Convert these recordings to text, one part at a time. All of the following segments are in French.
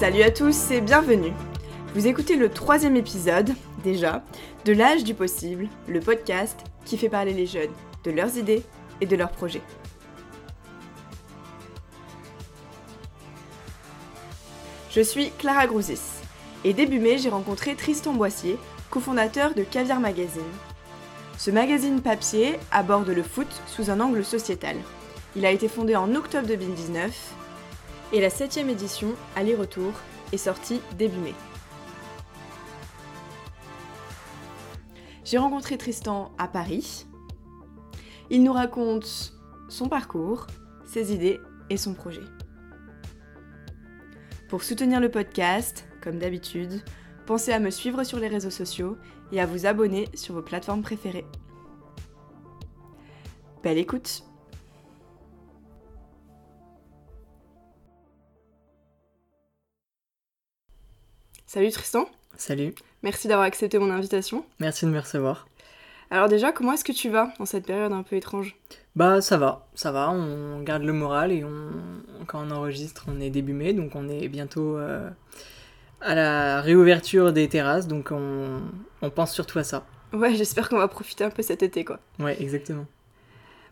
Salut à tous et bienvenue. Vous écoutez le troisième épisode, déjà, de L'âge du possible, le podcast qui fait parler les jeunes de leurs idées et de leurs projets. Je suis Clara Grousis et début mai j'ai rencontré Tristan Boissier, cofondateur de Caviar Magazine. Ce magazine papier aborde le foot sous un angle sociétal. Il a été fondé en octobre 2019 et la septième édition, Aller-Retour, est sortie début mai. J'ai rencontré Tristan à Paris. Il nous raconte son parcours, ses idées et son projet. Pour soutenir le podcast, comme d'habitude, pensez à me suivre sur les réseaux sociaux et à vous abonner sur vos plateformes préférées. Belle écoute Salut Tristan. Salut. Merci d'avoir accepté mon invitation. Merci de me recevoir. Alors déjà, comment est-ce que tu vas dans cette période un peu étrange? Bah ça va, ça va, on garde le moral et on, quand on enregistre, on est début mai, donc on est bientôt euh, à la réouverture des terrasses, donc on, on pense surtout à ça. Ouais, j'espère qu'on va profiter un peu cet été quoi. Ouais, exactement.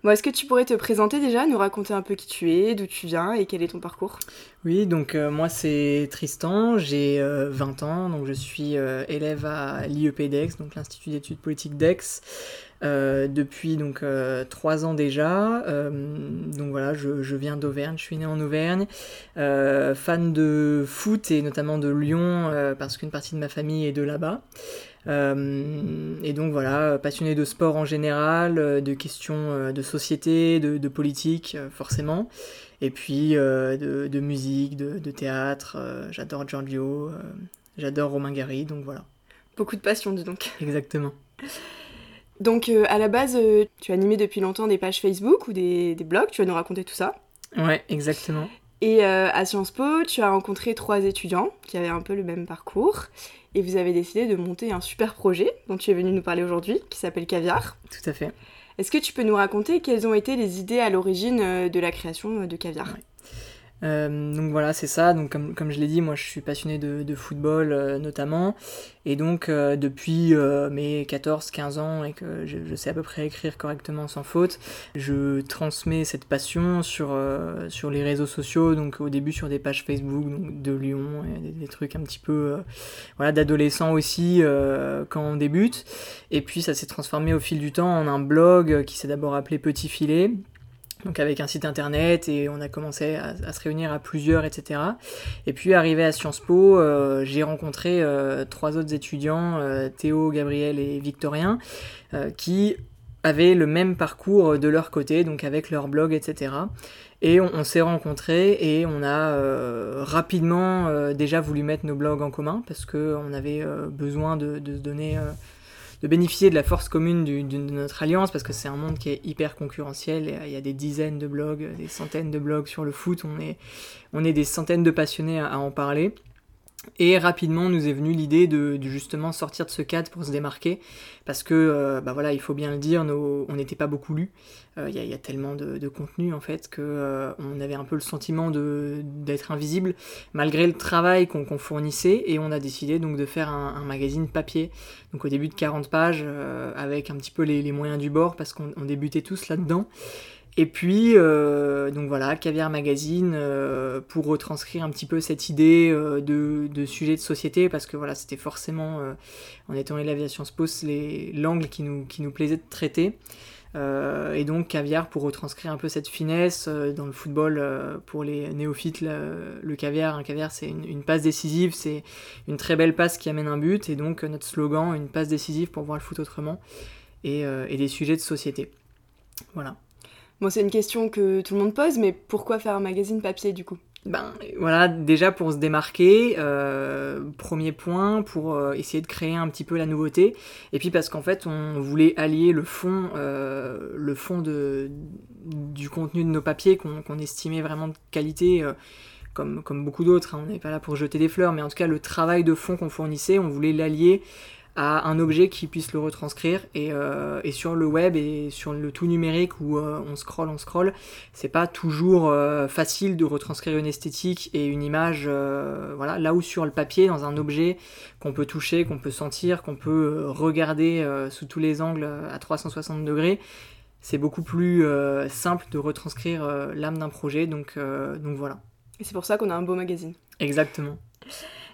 Bon, est-ce que tu pourrais te présenter déjà, nous raconter un peu qui tu es, d'où tu viens et quel est ton parcours? Oui, donc euh, moi c'est Tristan, j'ai 20 ans, donc je suis euh, élève à l'IEP d'Aix, donc l'Institut d'études politiques d'Aix, euh, depuis donc trois ans déjà. donc voilà, je, je viens d'Auvergne, je suis né en Auvergne, fan de foot et notamment de Lyon parce qu'une partie de ma famille est de là-bas. Euh, et donc voilà, passionné de sport en général, euh, de questions euh, de société, de, politique forcément, et puis de, musique, de, théâtre. j'adore Giorgio, j'adore Romain Gary, donc voilà. Beaucoup de passion, dis donc. Exactement. Donc à la base, tu as animé depuis longtemps des pages Facebook ou des, des blogs, tu vas nous raconter tout ça? Ouais, exactement. Et à Sciences Po, tu as rencontré trois étudiants qui avaient un peu le même parcours et vous avez décidé de monter un super projet dont tu es venu nous parler aujourd'hui, qui s'appelle Caviar. Tout à fait. Est-ce que tu peux nous raconter quelles ont été les idées à l'origine euh, de la création euh, de Caviar? Euh, donc voilà, c'est ça. Donc comme, je l'ai dit, moi je suis passionné de, football euh, notamment. Et donc euh, depuis mes 14-15 ans et que je, sais à peu près écrire correctement sans faute, je transmets cette passion sur, sur les réseaux sociaux. Donc au début sur des pages Facebook de Lyon, et des, des, trucs un petit peu voilà, d'adolescents aussi quand on débute. Et puis ça s'est transformé au fil du temps en un blog qui s'est d'abord appelé Petit Filet donc avec un site internet et on a commencé à, se réunir à plusieurs, etc. Et puis arrivé à Sciences Po, euh, j'ai rencontré euh, trois autres étudiants, euh, Théo, Gabriel et Victorien, qui avaient le même parcours de leur côté, donc avec leur blog, etc. Et on, s'est rencontrés et on a rapidement déjà voulu mettre nos blogs en commun parce qu'on avait besoin de, de se donner de bénéficier de la force commune de notre alliance, parce que c'est un monde qui est hyper concurrentiel. Il y a des dizaines de blogs, des centaines de blogs sur le foot. On est, on est des centaines de passionnés à en parler. Et rapidement nous est venue l'idée de, justement sortir de ce cadre pour se démarquer, parce que, euh, bah voilà, il faut bien le dire, on n'était pas beaucoup lus. Euh, il y, a tellement de, contenu en fait que euh, on avait un peu le sentiment d'être invisible malgré le travail qu'on fournissait, et on a décidé donc de faire un, magazine papier. Donc au début de 40 pages, avec un petit peu les moyens du bord, parce qu'on débutait tous là-dedans. Et puis, euh, donc voilà, Caviar Magazine, euh, pour retranscrire un petit peu cette idée euh, de, de, sujet de société, parce que voilà, c'était forcément, en étant élève à Sciences Po, l'angle qui nous, qui nous plaisait de traiter. et donc Caviar pour retranscrire un peu cette finesse dans le football pour les néophytes, le, caviar, un caviar c'est une, passe décisive, c'est une très belle passe qui amène un but, et donc notre slogan, une passe décisive pour voir le foot autrement, et, et des sujets de société. Voilà. Bon, c'est une question que tout le monde pose, mais pourquoi faire un magazine papier du coup? Ben voilà, déjà pour se démarquer, euh, premier point, pour euh, essayer de créer un petit peu la nouveauté, et puis parce qu'en fait on voulait allier le fond, euh, du contenu de nos papiers qu'on estimait vraiment de qualité, comme, comme beaucoup d'autres, hein. on n'est pas là pour jeter des fleurs, mais en tout cas le travail de fond qu'on fournissait, on voulait l'allier à un objet qui puisse le retranscrire. Et, euh, et sur le web et sur le tout numérique où euh, on scrolle, on scrolle, c'est pas toujours euh, facile de retranscrire une esthétique et une image. voilà, là où sur le papier, dans un objet qu'on peut toucher, qu'on peut sentir, qu'on peut regarder sous tous les angles à 360 degrés, c'est beaucoup plus simple de retranscrire l'âme d'un projet. Donc, donc voilà. Et c'est pour ça qu'on a un beau magazine. Exactement.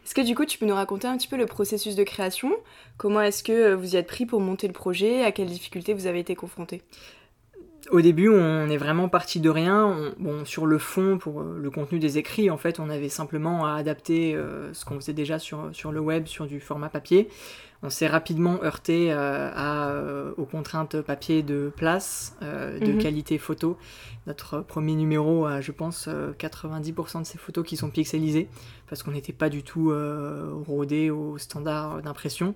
Est-ce que du coup tu peux nous raconter un petit peu le processus de création? Comment est-ce que euh, vous y êtes pris pour monter le projet? À quelles difficultés vous avez été confrontés? Au début, on est vraiment parti de rien. bon, sur le fond, pour euh, le contenu des écrits, en fait, on avait simplement à adapter euh, ce qu'on faisait déjà sur, sur le web, sur du format papier. On s'est rapidement heurté à, aux contraintes papier de place, de mhm. qualité photo. Notre premier numéro a, je pense, 90% de ces photos qui sont pixelisées, parce qu'on n'était pas du tout rodé aux standards d'impression.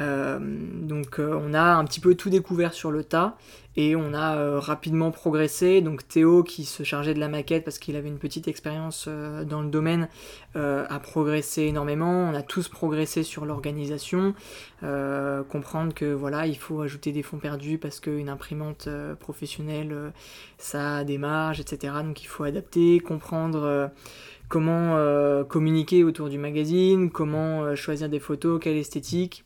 Euh, donc euh, on a un petit peu tout découvert sur le tas et on a euh, rapidement progressé. Donc Théo qui se chargeait de la maquette parce qu'il avait une petite expérience dans le domaine a progressé énormément. On a tous progressé sur l'organisation, comprendre que voilà il faut ajouter des fonds perdus parce qu'une imprimante professionnelle ça a des marges, etc. Donc il faut adapter, comprendre comment communiquer autour du magazine, comment choisir des photos, quelle esthétique.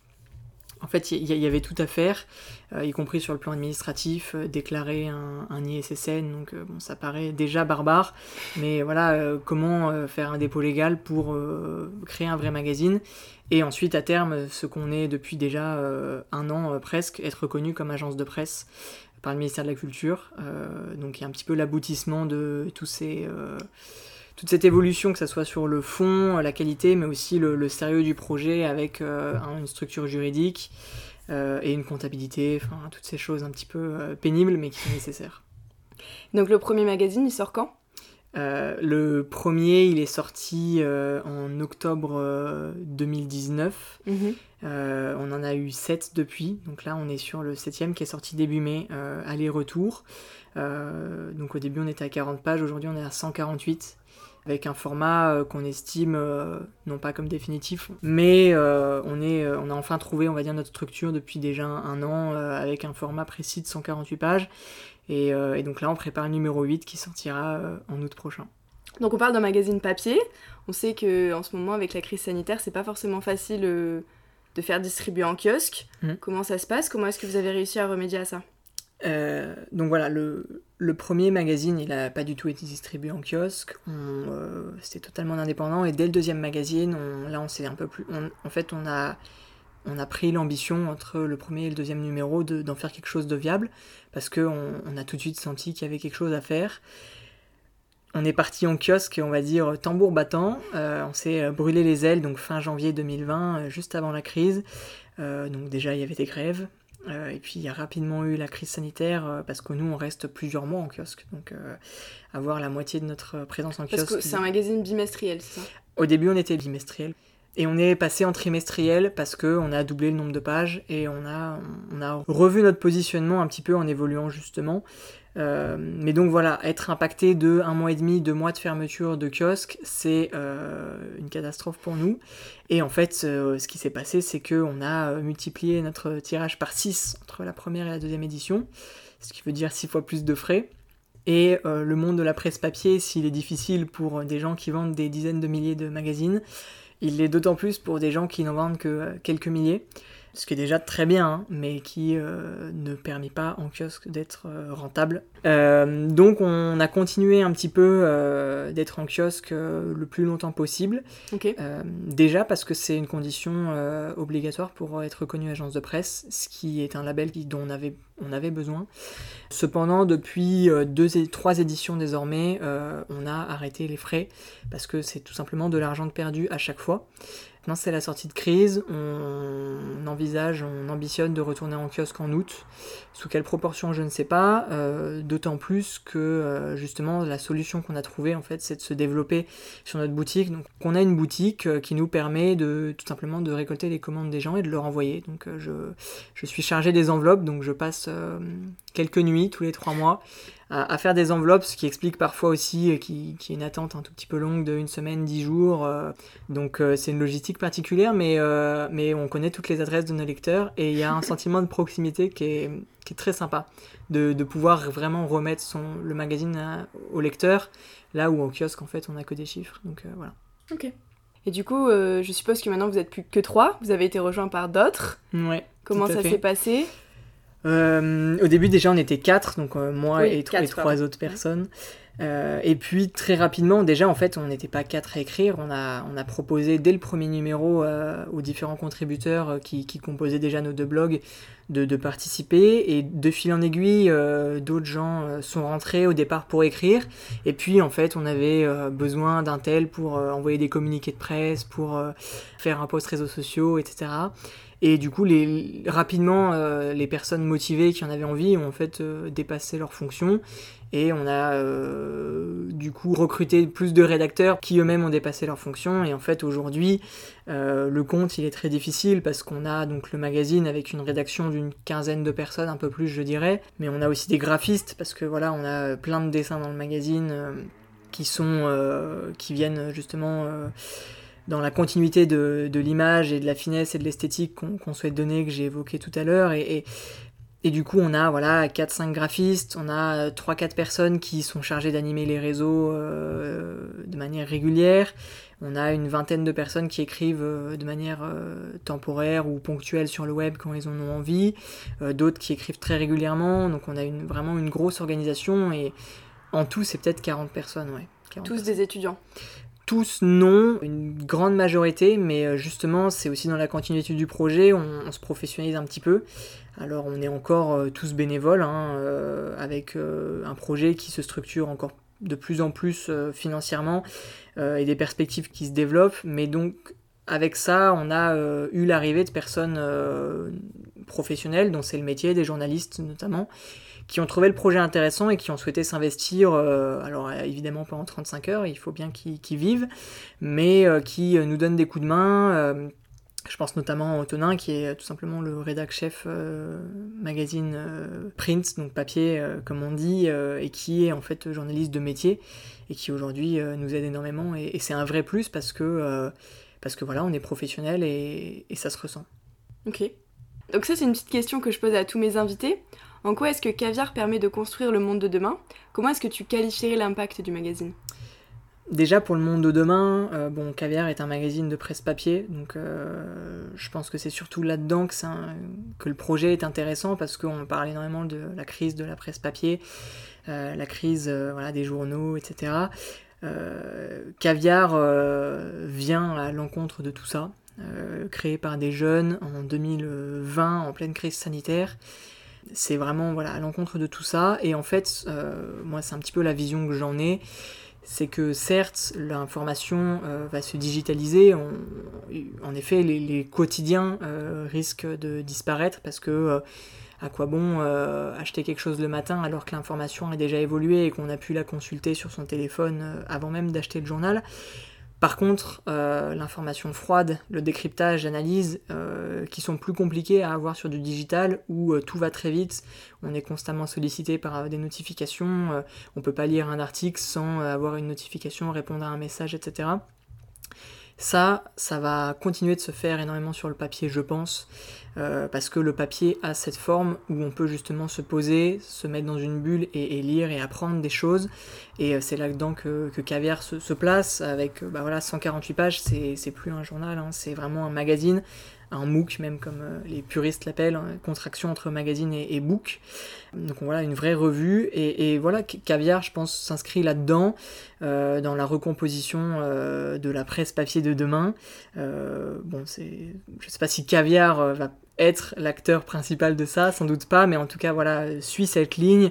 En fait, il y, avait tout à faire, euh, y compris sur le plan administratif, euh, déclarer un, ISSN, donc euh, bon, ça paraît déjà barbare, mais voilà, comment faire un dépôt légal pour créer un vrai magazine, et ensuite à terme, ce qu'on est depuis déjà un an presque, être reconnu comme agence de presse par le ministère de la Culture. donc un petit peu l'aboutissement de tous ces toute cette évolution, que ce soit sur le fond, la qualité, mais aussi le, sérieux du projet avec euh, une structure juridique euh, et une comptabilité, enfin toutes ces choses un petit peu euh, pénibles mais qui sont nécessaires. Donc le premier magazine, il sort quand? Le premier, il est sorti en octobre 2019. Mhm. on en a eu 7 depuis. Donc là, on est sur le septième qui est sorti début mai, aller-retour. donc au début, on était à 40 pages. Aujourd'hui, on est à 148 avec un format euh, qu'on estime euh, non pas comme définitif, mais euh, on, est, on a enfin trouvé, on va dire, notre structure depuis déjà un an avec un format précis de 148 pages. Et, donc là, on prépare le numéro 8 qui sortira en août prochain. Donc on parle d'un magazine papier. On sait que en ce moment, avec la crise sanitaire, c'est pas forcément facile de faire distribuer en kiosque. Mmh. Comment ça se passe? Comment est-ce que vous avez réussi à remédier à ça? Euh, donc voilà, le, premier magazine, il n'a pas du tout été distribué en kiosque. Euh, C'était totalement indépendant. Et dès le deuxième magazine, là, on s'est un peu plus. en fait, on a, on a pris l'ambition entre le premier et le deuxième numéro d'en faire quelque chose de viable. Parce qu'on on a tout de suite senti qu'il y avait quelque chose à faire. On est parti en kiosque, on va dire tambour battant. Euh, on s'est brûlé les ailes, donc fin janvier 2020, juste avant la crise. donc déjà, il y avait des grèves. Euh, et puis il y a rapidement eu la crise sanitaire euh, parce que nous on reste plusieurs mois en kiosque. Donc euh, avoir la moitié de notre présence en kiosque. Parce que c'est un magazine bimestriel, c'est ça? Au début on était bimestriel. Et on est passé en trimestriel parce qu'on a doublé le nombre de pages et on a, on a revu notre positionnement un petit peu en évoluant justement. Euh, mais donc voilà, être impacté de un mois et demi, deux mois de fermeture de kiosque, c'est euh, une catastrophe pour nous. Et en fait, ce qui s'est passé, c'est qu'on a multiplié notre tirage par 6 entre la première et la deuxième édition, ce qui veut dire 6 fois plus de frais. Et euh, le monde de la presse papier, s'il est difficile pour des gens qui vendent des dizaines de milliers de magazines, il l'est d'autant plus pour des gens qui n'en vendent que quelques milliers ce qui est déjà très bien, hein, mais qui euh, ne permet pas en kiosque d'être euh, rentable. Euh, donc on a continué un petit peu d'être en kiosque le plus longtemps possible. déjà parce que c'est une condition obligatoire pour être reconnu agence de presse, ce qui est un label dont on avait, on avait besoin. Cependant, depuis deux et trois éditions désormais, on a arrêté les frais parce que c'est tout simplement de l'argent perdu à chaque fois. Maintenant, c'est la sortie de crise. On envisage, on ambitionne de retourner en kiosque en août. Sous quelle proportion, je ne sais pas. Euh, d'autant plus que euh, justement, la solution qu'on a trouvée, en fait, c'est de se développer sur notre boutique. Donc, on a une boutique euh, qui nous permet de tout simplement de récolter les commandes des gens et de leur envoyer. Donc, je, je suis chargé des enveloppes, donc je passe quelques nuits tous les trois mois à, faire des enveloppes, ce qui explique parfois aussi qu'il qui est une attente un tout petit peu longue de une semaine, dix jours. donc c'est une logistique particulière, mais, mais on connaît toutes les adresses de nos lecteurs et il y a un sentiment de proximité qui est, qui est très sympa. De, de, pouvoir vraiment remettre son, le magazine au lecteur, là où en kiosque en fait on n'a que des chiffres. Donc voilà. Ok. Et du coup, euh, je suppose que maintenant vous êtes plus que trois, vous avez été rejoint par d'autres. Ouais. Comment ça s'est passé? Euh, Au début, déjà, on était quatre, donc euh, moi et, trois autres personnes. et puis très rapidement, déjà en fait, on n'était pas quatre à écrire. On a, on a proposé dès le premier numéro aux différents contributeurs qui, qui, composaient déjà nos deux blogs de, participer. Et de fil en aiguille, euh, d'autres gens euh, sont rentrés au départ pour écrire. Et puis, en fait, on avait euh, besoin d'un tel pour envoyer des communiqués de presse, pour faire un post réseaux sociaux, etc. Et du coup, les, rapidement, les personnes motivées qui en avaient envie ont en fait dépassé leurs fonctions. Et on a euh, du coup recruté plus de rédacteurs qui eux-mêmes ont dépassé leurs fonctions. Et en fait aujourd'hui, euh, le compte il est très difficile parce qu'on a donc le magazine avec une rédaction d'une quinzaine de personnes, un peu plus je dirais. Mais on a aussi des graphistes parce que voilà, on a plein de dessins dans le magazine euh, qui sont qui viennent justement dans la continuité de, l'image et de la finesse et de l'esthétique qu'on souhaite donner, que j'ai évoqué tout à l'heure. et, et du coup, on a voilà 4-5 graphistes, on a 3-4 personnes qui sont chargées d'animer les réseaux euh, de manière régulière. On a une vingtaine de personnes qui écrivent euh, de manière euh, temporaire ou ponctuelle sur le web quand ils en ont envie. D'autres qui écrivent très régulièrement. Donc on a une, vraiment une grosse organisation et en tout, c'est peut-être 40 personnes. Ouais, Tous des étudiants tous non, une grande majorité, mais justement c'est aussi dans la continuité du projet, on se professionnalise un petit peu. Alors on est encore euh, tous bénévoles, hein, euh, avec euh, un projet qui se structure encore de plus en plus financièrement et des perspectives qui se développent, mais donc avec ça, on a eu l'arrivée de personnes professionnelles, dont c'est le métier, des journalistes notamment, qui ont trouvé le projet intéressant et qui ont souhaité s'investir, alors évidemment pas en 35 heures, il faut bien qu'ils vivent, mais qui nous donnent des coups de main, je pense notamment à Antonin, qui est tout simplement le rédac chef euh, magazine euh, print, donc papier, euh, comme on dit, et qui est en fait journaliste de métier, et qui aujourd'hui nous aide énormément. Et, c'est un vrai plus parce que, parce que voilà, on est professionnel et ça se ressent. Ok. Donc ça, c'est une petite question que je pose à tous mes invités. En quoi est-ce que Caviar permet de construire le monde de demain? Comment est-ce que tu qualifierais l'impact du magazine? Déjà pour le monde de demain, euh, bon, Caviar est un magazine de presse papier, donc euh, je pense que c'est surtout là-dedans que, le projet est intéressant parce qu'on parle énormément de la crise de la presse papier, euh, la crise des journaux, etc. Caviar vient à l'encontre de tout ça, créé par des jeunes en 2020 en pleine crise sanitaire. C'est vraiment à l'encontre de tout ça, et en fait, moi c'est un petit peu la vision que j'en ai. C'est que certes l'information euh, va se digitaliser, en effet les, quotidiens euh, risquent de disparaître parce que euh, à quoi bon acheter quelque chose le matin alors que l'information a déjà évolué et qu'on a pu la consulter sur son téléphone avant même d'acheter le journal? Par contre, euh, l'information froide, le décryptage, l'analyse, euh, qui sont plus compliqués à avoir sur du digital, où euh, tout va très vite, on est constamment sollicité par des notifications, on peut pas lire un article sans avoir une notification, répondre à un message, etc. Ça, ça va continuer de se faire énormément sur le papier, je pense, euh, parce que le papier a cette forme où on peut justement se poser, se mettre dans une bulle et, lire et apprendre des choses. Et euh, c'est là-dedans que, Caviar se, place, avec bah voilà, 148 pages, c'est plus un journal, hein, c'est vraiment un magazine un MOOC, même comme euh, les puristes l'appellent, hein, contraction entre magazine et, book. Donc voilà, une vraie revue. Et, voilà, Caviar, je pense, s'inscrit là-dedans, euh, dans la recomposition euh, de la presse papier de demain. bon, c'est, je sais pas si Caviar va être l'acteur principal de ça, sans doute pas, mais en tout cas, voilà, suit cette ligne,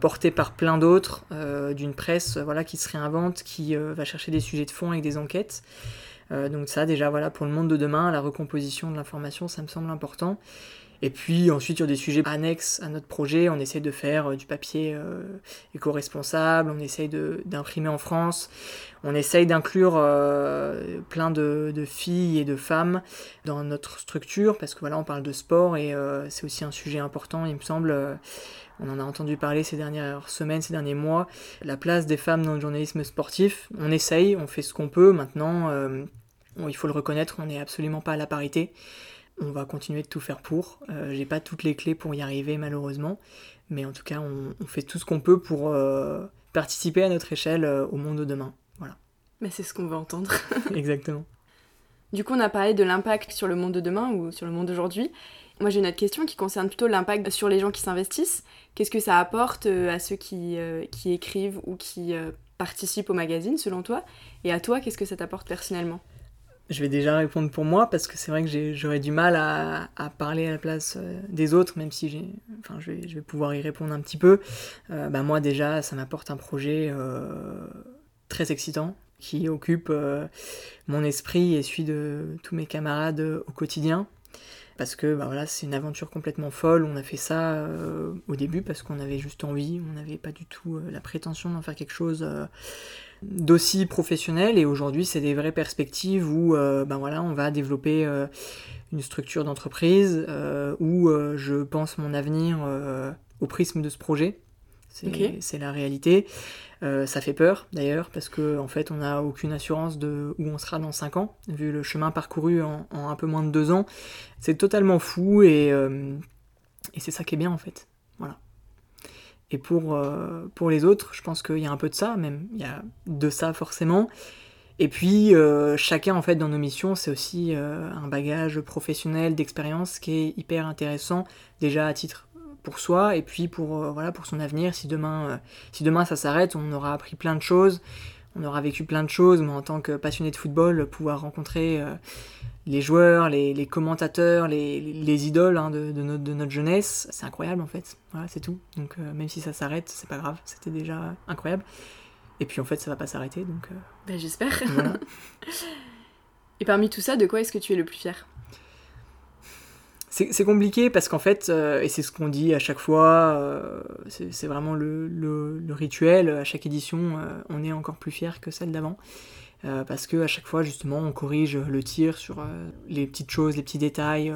portée par plein d'autres, d'une presse voilà, qui se réinvente, qui va chercher des sujets de fond avec des enquêtes. Euh, donc ça déjà voilà pour le monde de demain, la recomposition de l'information, ça me semble important. Et puis ensuite sur des sujets annexes à notre projet, on essaie de faire du papier éco-responsable, on essaye d'imprimer en France, on essaye d'inclure plein de, filles et de femmes dans notre structure, parce que voilà, on parle de sport et c'est aussi un sujet important, il me semble on en a entendu parler ces dernières semaines, ces derniers mois, la place des femmes dans le journalisme sportif. On essaye, on fait ce qu'on peut. Maintenant, euh, il faut le reconnaître, on n'est absolument pas à la parité. On va continuer de tout faire pour. Euh, j'ai pas toutes les clés pour y arriver malheureusement, mais en tout cas, on, fait tout ce qu'on peut pour euh, participer à notre échelle au monde de demain. Voilà. Mais c'est ce qu'on veut entendre. Exactement. Du coup, on a parlé de l'impact sur le monde de demain ou sur le monde d'aujourd'hui. Moi, j'ai une autre question qui concerne plutôt l'impact sur les gens qui s'investissent. Qu'est-ce que ça apporte euh, à ceux qui, euh, qui écrivent ou qui euh, participent au magazine, selon toi? Et à toi, qu'est-ce que ça t'apporte personnellement? Je vais déjà répondre pour moi parce que c'est vrai que j'aurais du mal à, parler à la place des autres, même si je vais pouvoir y répondre un petit peu. bah moi déjà, ça m'apporte un projet très excitant qui occupe mon esprit et celui de tous mes camarades au quotidien parce que bah voilà, c'est une aventure complètement folle. On a fait ça euh, au début parce qu'on avait juste envie, on n'avait pas du tout euh, la prétention d'en faire quelque chose euh, d'aussi professionnel. Et aujourd'hui, c'est des vraies perspectives où ben voilà, on va développer une structure d'entreprise où je pense mon avenir au prisme de ce projet. C'est la réalité. Euh, ça fait peur d'ailleurs parce qu'en en fait on n'a aucune assurance de où on sera dans 5 ans, vu le chemin parcouru en, un peu moins de 2 ans. C'est totalement fou et, euh, et c'est ça qui est bien en fait. Voilà. Et pour, euh, pour les autres, je pense qu'il y a un peu de ça, même il y a de ça forcément. Et puis chacun en fait dans nos missions, c'est aussi un bagage professionnel d'expérience qui est hyper intéressant déjà à titre pour soi et puis pour, euh, voilà, pour son avenir. Si demain, euh, si demain ça s'arrête, on aura appris plein de choses, on aura vécu plein de choses. Moi, en tant que passionné de football, pouvoir rencontrer euh, les joueurs, les, commentateurs, les, les idoles hein, de, de, notre, de, notre, jeunesse, c'est incroyable en fait. Voilà, c'est tout. Donc même si ça s'arrête, c'est pas grave, c'était déjà incroyable. Et puis en fait, ça va pas s'arrêter, donc. Ben, j'espère. et parmi tout ça, de quoi est-ce que tu es le plus fier? C'est compliqué parce qu'en fait, euh, et c'est ce qu'on dit à chaque fois, euh, c'est vraiment le, rituel, à chaque édition, euh, on est encore plus fier que celle d'avant. parce que à chaque fois, justement, on corrige le tir sur les petites choses, les petits détails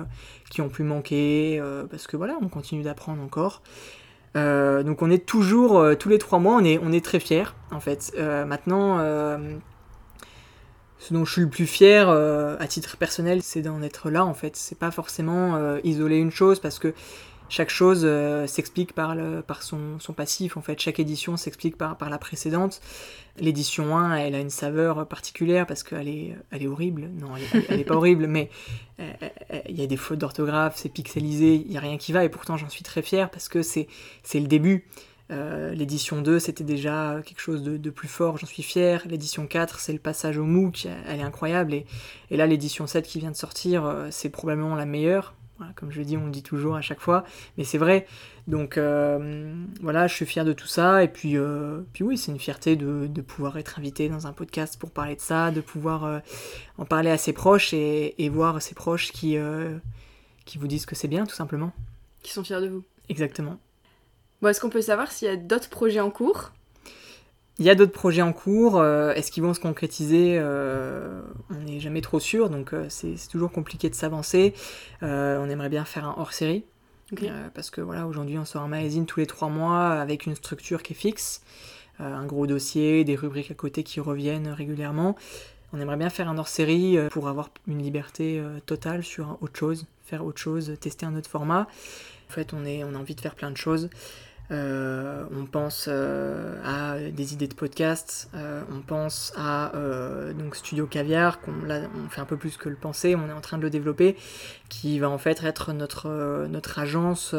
qui ont pu manquer, parce que voilà, on continue d'apprendre encore. donc on est toujours, tous les trois mois, on est, on est très fiers, en fait. maintenant, ce dont je suis le plus fier euh, à titre personnel, c'est d'en être là en fait. C'est pas forcément euh, isoler une chose parce que chaque chose euh, s'explique par, son, passif en fait. Chaque édition s'explique par, la précédente. L'édition 1, elle a une saveur particulière parce qu'elle est, elle est horrible. Non, elle est, pas horrible, mais il y a des fautes d'orthographe, c'est pixelisé, il y a rien qui va et pourtant j'en suis très fier parce que c'est le début. Euh, l'édition 2, c'était déjà quelque chose de, plus fort, j'en suis fier. L'édition 4, c'est le passage au MOOC, elle est incroyable. Et, là, l'édition 7 qui vient de sortir, euh, c'est probablement la meilleure. comme je dis, on le dit toujours à chaque fois, mais c'est vrai. Donc euh, voilà, je suis fier de tout ça. Et puis, puis oui, c'est une fierté de, pouvoir être invité dans un podcast pour parler de ça, de pouvoir en parler à ses proches et, voir ses proches qui, qui vous disent que c'est bien, tout simplement. Qui sont fiers de vous. Exactement. Bon, Est-ce qu'on peut savoir s'il y a d'autres projets en cours? Il y a d'autres projets en cours. Euh, est-ce qu'ils vont se concrétiser euh, On n'est jamais trop sûr, donc euh, c'est toujours compliqué de s'avancer. on aimerait bien faire un hors-série. parce que voilà, aujourd'hui on sort un magazine tous les trois mois avec une structure qui est fixe, un gros dossier, des rubriques à côté qui reviennent régulièrement. On aimerait bien faire un hors-série pour avoir une liberté totale sur autre chose, faire autre chose, tester un autre format. En fait, on, est, on a envie de faire plein de choses. Euh, on pense euh, à des idées de podcast, euh, on pense à donc Studio Caviar, qu'on on fait un peu plus que le penser, on est en train de le développer, qui va en fait être notre, notre agence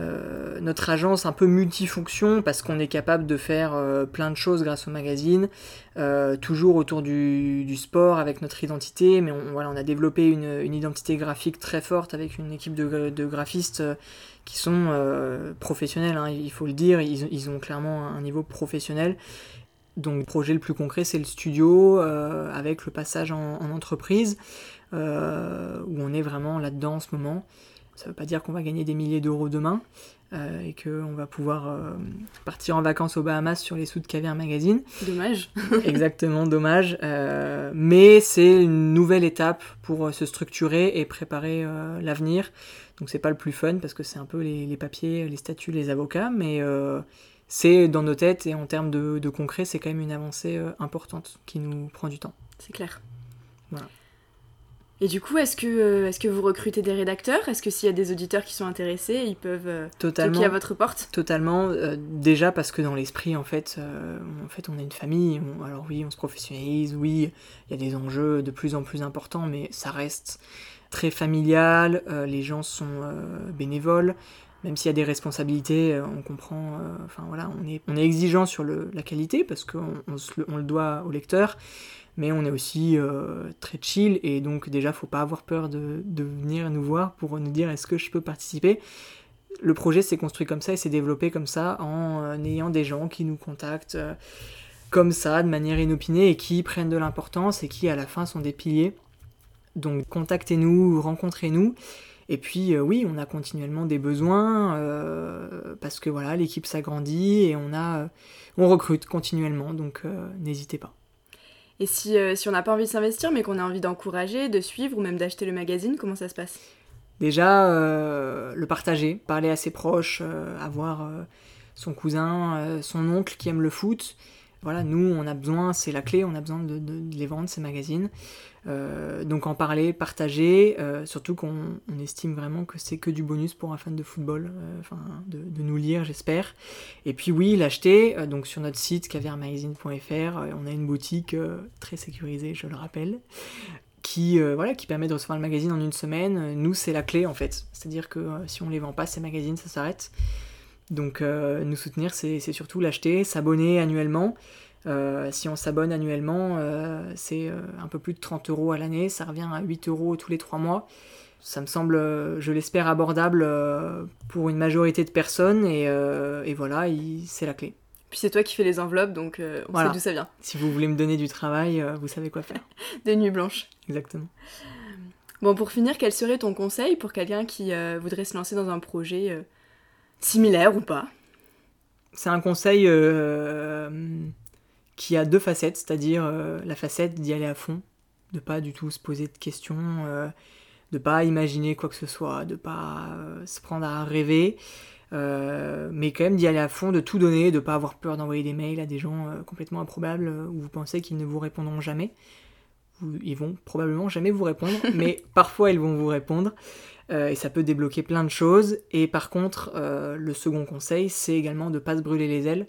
euh, notre agence un peu multifonction parce qu'on est capable de faire euh, plein de choses grâce au magazine, euh, toujours autour du, sport avec notre identité, mais on, voilà, on a développé une, identité graphique très forte avec une équipe de, graphistes qui sont professionnels, hein, il faut le dire, ils, ont clairement un niveau professionnel. Donc le projet le plus concret c'est le studio avec le passage en, en entreprise où on est vraiment là-dedans en ce moment. Ça ne veut pas dire qu'on va gagner des milliers d'euros demain euh, et qu'on va pouvoir euh, partir en vacances aux Bahamas sur les sous de Caviar Magazine. Dommage. Exactement, dommage. Euh, mais c'est une nouvelle étape pour se structurer et préparer l'avenir. Donc c'est pas le plus fun parce que c'est un peu les, papiers, les statuts, les avocats, mais c'est dans nos têtes et en termes de, de concret, c'est quand même une avancée importante qui nous prend du temps. C'est clair. Voilà. Et du coup, est-ce que, euh, est que vous recrutez des rédacteurs? Est-ce que s'il y a des auditeurs qui sont intéressés, ils peuvent euh, toquer à votre porte? Totalement. Euh, déjà parce que dans l'esprit, en fait, en fait, on est une famille. alors oui, on se professionnalise. Oui, il y a des enjeux de plus en plus importants, mais ça reste très familial. les gens sont bénévoles. Même s'il y a des responsabilités, on comprend. Enfin voilà, on est, on est exigeant sur le, la qualité parce qu'on on le doit au lecteur mais on est aussi euh, très chill et donc déjà faut pas avoir peur de, venir nous voir pour nous dire est-ce que je peux participer? Le projet s'est construit comme ça et s'est développé comme ça en euh, ayant des gens qui nous contactent euh, comme ça de manière inopinée et qui prennent de l'importance et qui à la fin sont des piliers. Donc contactez-nous, rencontrez-nous. Et puis oui, on a continuellement des besoins parce que voilà, l'équipe s'agrandit et on a on recrute continuellement donc n'hésitez pas. Et si, euh, on n'a pas envie de s'investir, mais qu'on a envie d'encourager, de suivre ou même d'acheter le magazine, comment ça se passe? Déjà, euh, le partager, parler à ses proches, euh, avoir son cousin, son oncle qui aime le foot, voilà, nous, on a besoin, c'est la clé, on a besoin de, les vendre, ces magazines. Euh, donc en parler, partager, euh, surtout qu'on estime vraiment que c'est que du bonus pour un fan de football, euh, enfin de, nous lire, j'espère. Et puis oui, l'acheter, donc sur notre site caviarmagazine.fr, on a une boutique très sécurisée, je le rappelle, qui, voilà, qui permet de recevoir le magazine en une semaine. Nous, c'est la clé en fait. C'est-à-dire que si on les vend pas, ces magazines, ça s'arrête. Donc nous soutenir, c'est surtout l'acheter, s'abonner annuellement. Euh, si on s'abonne annuellement, euh, c'est un peu plus de 30 euros à l'année, ça revient à 8 euros tous les 3 mois. Ça me semble, je l'espère, abordable pour une majorité de personnes et, voilà, c'est la clé. Puis c'est toi qui fais les enveloppes, donc on sait d'où ça vient. Si vous voulez me donner du travail, vous savez quoi faire. Des nuits blanches. Exactement. Bon, pour finir, quel serait ton conseil pour quelqu'un qui voudrait se lancer dans un projet Similaire ou pas? C'est un conseil euh, qui a deux facettes, c'est-à-dire euh, la facette d'y aller à fond, de pas du tout se poser de questions, euh, de pas imaginer quoi que ce soit, de pas se prendre à rêver, mais quand même d'y aller à fond, de tout donner, de pas avoir peur d'envoyer des mails à des gens complètement improbables où vous pensez qu'ils ne vous répondront jamais. ils vont probablement jamais vous répondre, mais parfois ils vont vous répondre. Euh, et ça peut débloquer plein de choses. Et par contre, euh, le second conseil, c'est également de ne pas se brûler les ailes.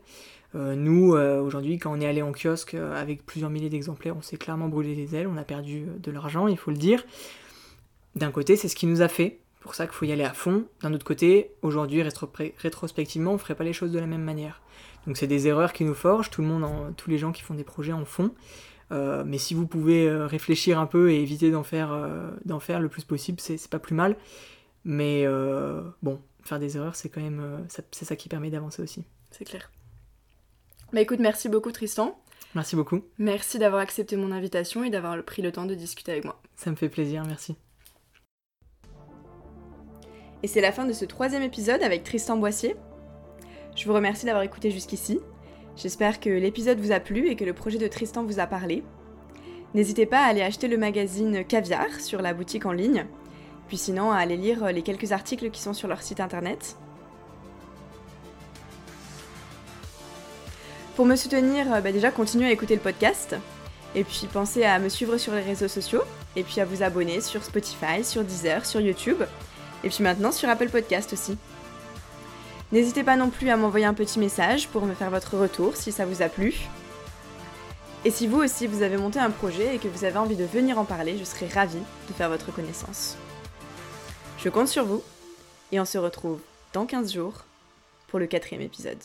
Euh, nous, aujourd'hui, quand on est allé en kiosque avec plusieurs milliers d'exemplaires, on s'est clairement brûlé les ailes, on a perdu de l'argent, il faut le dire. D'un côté, c'est ce qui nous a fait, pour ça qu'il faut y aller à fond. D'un autre côté, aujourd'hui, rétrospectivement, on ne ferait pas les choses de la même manière. Donc c'est des erreurs qui nous forgent, tout le monde, tous les gens qui font des projets en font. Euh, mais si vous pouvez euh, réfléchir un peu et éviter d'en faire, euh, d'en faire le plus possible, c'est pas plus mal. Mais bon, faire des erreurs, c'est quand même c'est ça qui permet d'avancer aussi. C'est clair. Bah écoute, merci beaucoup Tristan. Merci beaucoup. Merci d'avoir accepté mon invitation et d'avoir pris le temps de discuter avec moi. Ça me fait plaisir, merci. Et c'est la fin de ce troisième épisode avec Tristan Boissier. Je vous remercie d'avoir écouté jusqu'ici. J'espère que l'épisode vous a plu et que le projet de Tristan vous a parlé. N'hésitez pas à aller acheter le magazine Caviar sur la boutique en ligne, puis sinon à aller lire les quelques articles qui sont sur leur site internet. Pour me soutenir, bah déjà continuez à écouter le podcast, et puis pensez à me suivre sur les réseaux sociaux, et puis à vous abonner sur Spotify, sur Deezer, sur YouTube, et puis maintenant sur Apple Podcast aussi. N'hésitez pas non plus à m'envoyer un petit message pour me faire votre retour si ça vous a plu. Et si vous aussi vous avez monté un projet et que vous avez envie de venir en parler, je serai ravie de faire votre connaissance. Je compte sur vous et on se retrouve dans 15 jours pour le quatrième épisode.